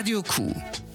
Radio Q.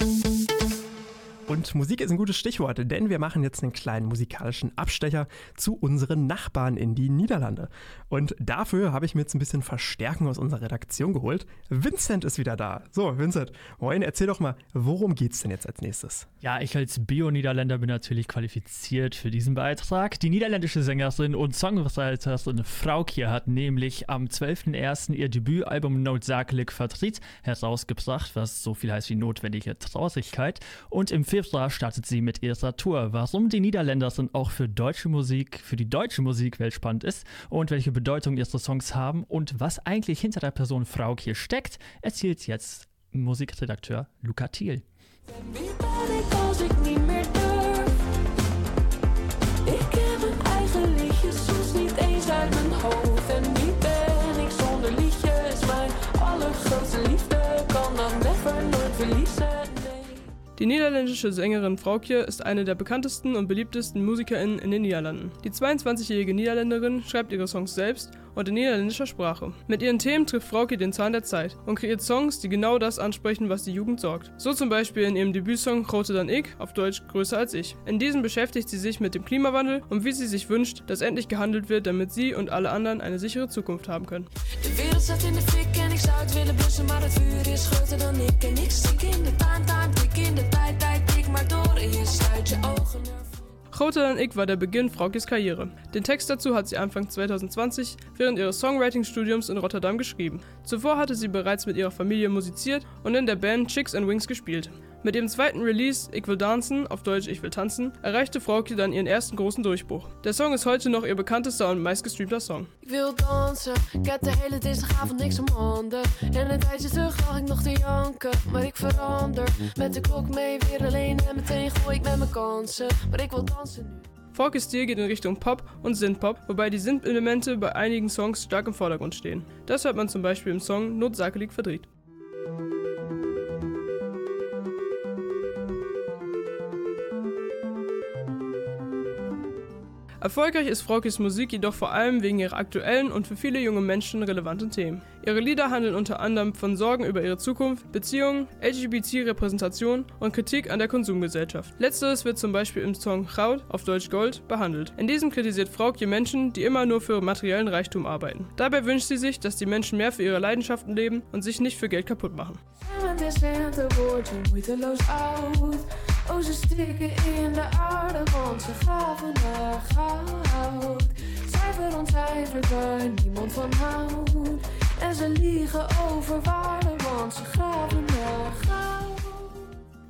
Und Musik ist ein gutes Stichwort, denn wir machen jetzt einen kleinen musikalischen Abstecher zu unseren Nachbarn in die Niederlande. Und dafür habe ich mir jetzt ein bisschen Verstärkung aus unserer Redaktion geholt. Vincent ist wieder da. So, Vincent, moin, erzähl doch mal, worum geht's denn jetzt als nächstes? Ja, ich als Bio-Niederländer bin natürlich qualifiziert für diesen Beitrag. Die niederländische Sängerin und Songwriterin Frauke hat nämlich am 12.01. ihr Debütalbum Noodzakelijk Verdriet herausgebracht, was so viel heißt wie notwendige Traurigkeit. Und im Februar startet sie mit ihrer Tour. Warum die Niederländer sind auch für deutsche Musik, für die deutsche Musikwelt spannend ist und welche Bedeutung ihre Songs haben und was eigentlich hinter der Person Frauke steckt, erzählt jetzt Musikredakteur Luca Thiel. Meer durf? Die niederländische Sängerin Frauke ist eine der bekanntesten und beliebtesten MusikerInnen in den Niederlanden. Die 22-jährige Niederländerin schreibt ihre Songs selbst und in niederländischer Sprache. Mit ihren Themen trifft Frauke den Zahn der Zeit und kreiert Songs, die genau das ansprechen, was die Jugend sorgt. So zum Beispiel in ihrem Debütsong Groter dann ich, auf Deutsch Größer als ich. In diesem beschäftigt sie sich mit dem Klimawandel und wie sie sich wünscht, dass endlich gehandelt wird, damit sie und alle anderen eine sichere Zukunft haben können. De wereld staat in de fik en ik zou het willen blussen, maar het vuur is groter dan. Groter dann ich war der Beginn Fraukes Karriere. Den Text dazu hat sie Anfang 2020 während ihres Songwriting-Studiums in Rotterdam geschrieben. Zuvor hatte sie bereits mit ihrer Familie musiziert und in der Band Chicks and Wings gespielt. Mit dem zweiten Release Ich will tanzen, auf Deutsch Ich will tanzen, erreichte Frauke dann ihren ersten großen Durchbruch. Der Song ist heute noch ihr bekanntester und meistgestreamter Song. Ik wil dansen, ik heb de hele dinsdagavond niks om handen. En een tijdje terug lag ik nog te janken, maar ik verander. Met de klok mee weer alleen en meteen gooi ik met mijn kansen. Maar ik wil dansen nu. Fraukes Stil geht in Richtung Pop und Synthpop, wobei die Synth-Elemente bei einigen Songs stark im Vordergrund stehen. Das hört man zum Beispiel im Song Notsakelig verdreht. Erfolgreich ist Fraukes Musik jedoch vor allem wegen ihrer aktuellen und für viele junge Menschen relevanten Themen. Ihre Lieder handeln unter anderem von Sorgen über ihre Zukunft, Beziehungen, LGBT-Repräsentation und Kritik an der Konsumgesellschaft. Letzteres wird zum Beispiel im Song Goud, auf Deutsch Gold, behandelt. In diesem kritisiert Frauke Menschen, die immer nur für materiellen Reichtum arbeiten. Dabei wünscht sie sich, dass die Menschen mehr für ihre Leidenschaften leben und sich nicht für Geld kaputt machen. En het is lente, word je moeiteloos oud. Ze stikken in de aarde, want ze graven naar goud. Cijfer ontcijferd waar niemand van houdt. En ze liegen over waarde, want ze graven naar goud.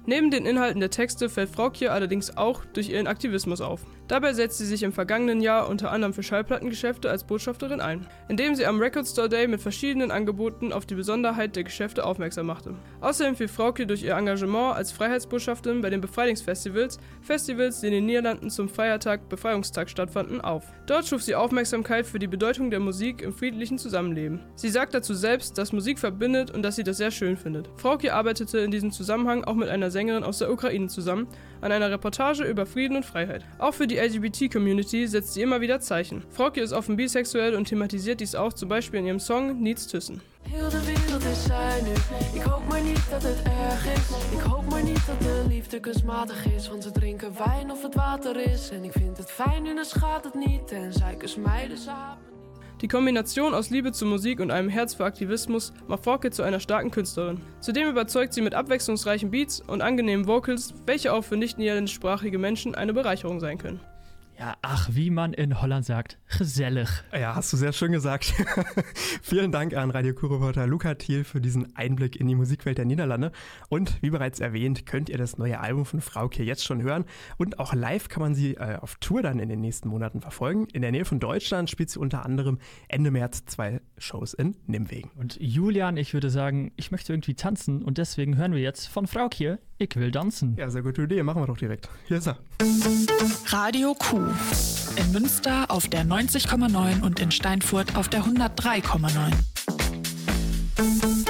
Neben den Inhalten der Texte fällt Frauke allerdings auch durch ihren Aktivismus auf. Dabei setzt sie sich im vergangenen Jahr unter anderem für Schallplattengeschäfte als Botschafterin ein, indem sie am Record Store Day mit verschiedenen Angeboten auf die Besonderheit der Geschäfte aufmerksam machte. Außerdem fiel Frauke durch ihr Engagement als Freiheitsbotschafterin bei den Befreiungsfestivals, Festivals, die in den Niederlanden zum Feiertag Befreiungstag stattfanden, auf. Dort schuf sie Aufmerksamkeit für die Bedeutung der Musik im friedlichen Zusammenleben. Sie sagt dazu selbst, dass Musik verbindet und dass sie das sehr schön findet. Frauke arbeitete in diesem Zusammenhang auch mit einer Sängerin aus der Ukraine zusammen an einer Reportage über Frieden und Freiheit. Auch für die LGBT-Community setzt sie immer wieder Zeichen. Frauke ist offen bisexuell und thematisiert dies auch zum Beispiel in ihrem Song Niets Thyssen. Die Kombination aus Liebe zur Musik und einem Herz für Aktivismus macht Frauke zu einer starken Künstlerin. Zudem überzeugt sie mit abwechslungsreichen Beats und angenehmen Vocals, welche auch für nicht niederländischsprachige Menschen eine Bereicherung sein können. Ja, ach, wie man in Holland sagt, gesellig. Ja, hast du sehr schön gesagt. Vielen Dank an Radio Q-Reporter Luca Thiel für diesen Einblick in die Musikwelt der Niederlande. Und wie bereits erwähnt, könnt ihr das neue Album von Frauke jetzt schon hören. Und auch live kann man sie äh, auf Tour dann in den nächsten Monaten verfolgen. In der Nähe von Deutschland spielt sie unter anderem Ende März zwei Shows in Nimwegen. Und Julian, ich würde sagen, ich möchte irgendwie tanzen und deswegen hören wir jetzt von Frauke, ich will tanzen. Ja, sehr gute Idee. Machen wir doch direkt. Hier ist er. Radio Q. In Münster auf der 90,9 und in Steinfurt auf der 103,9.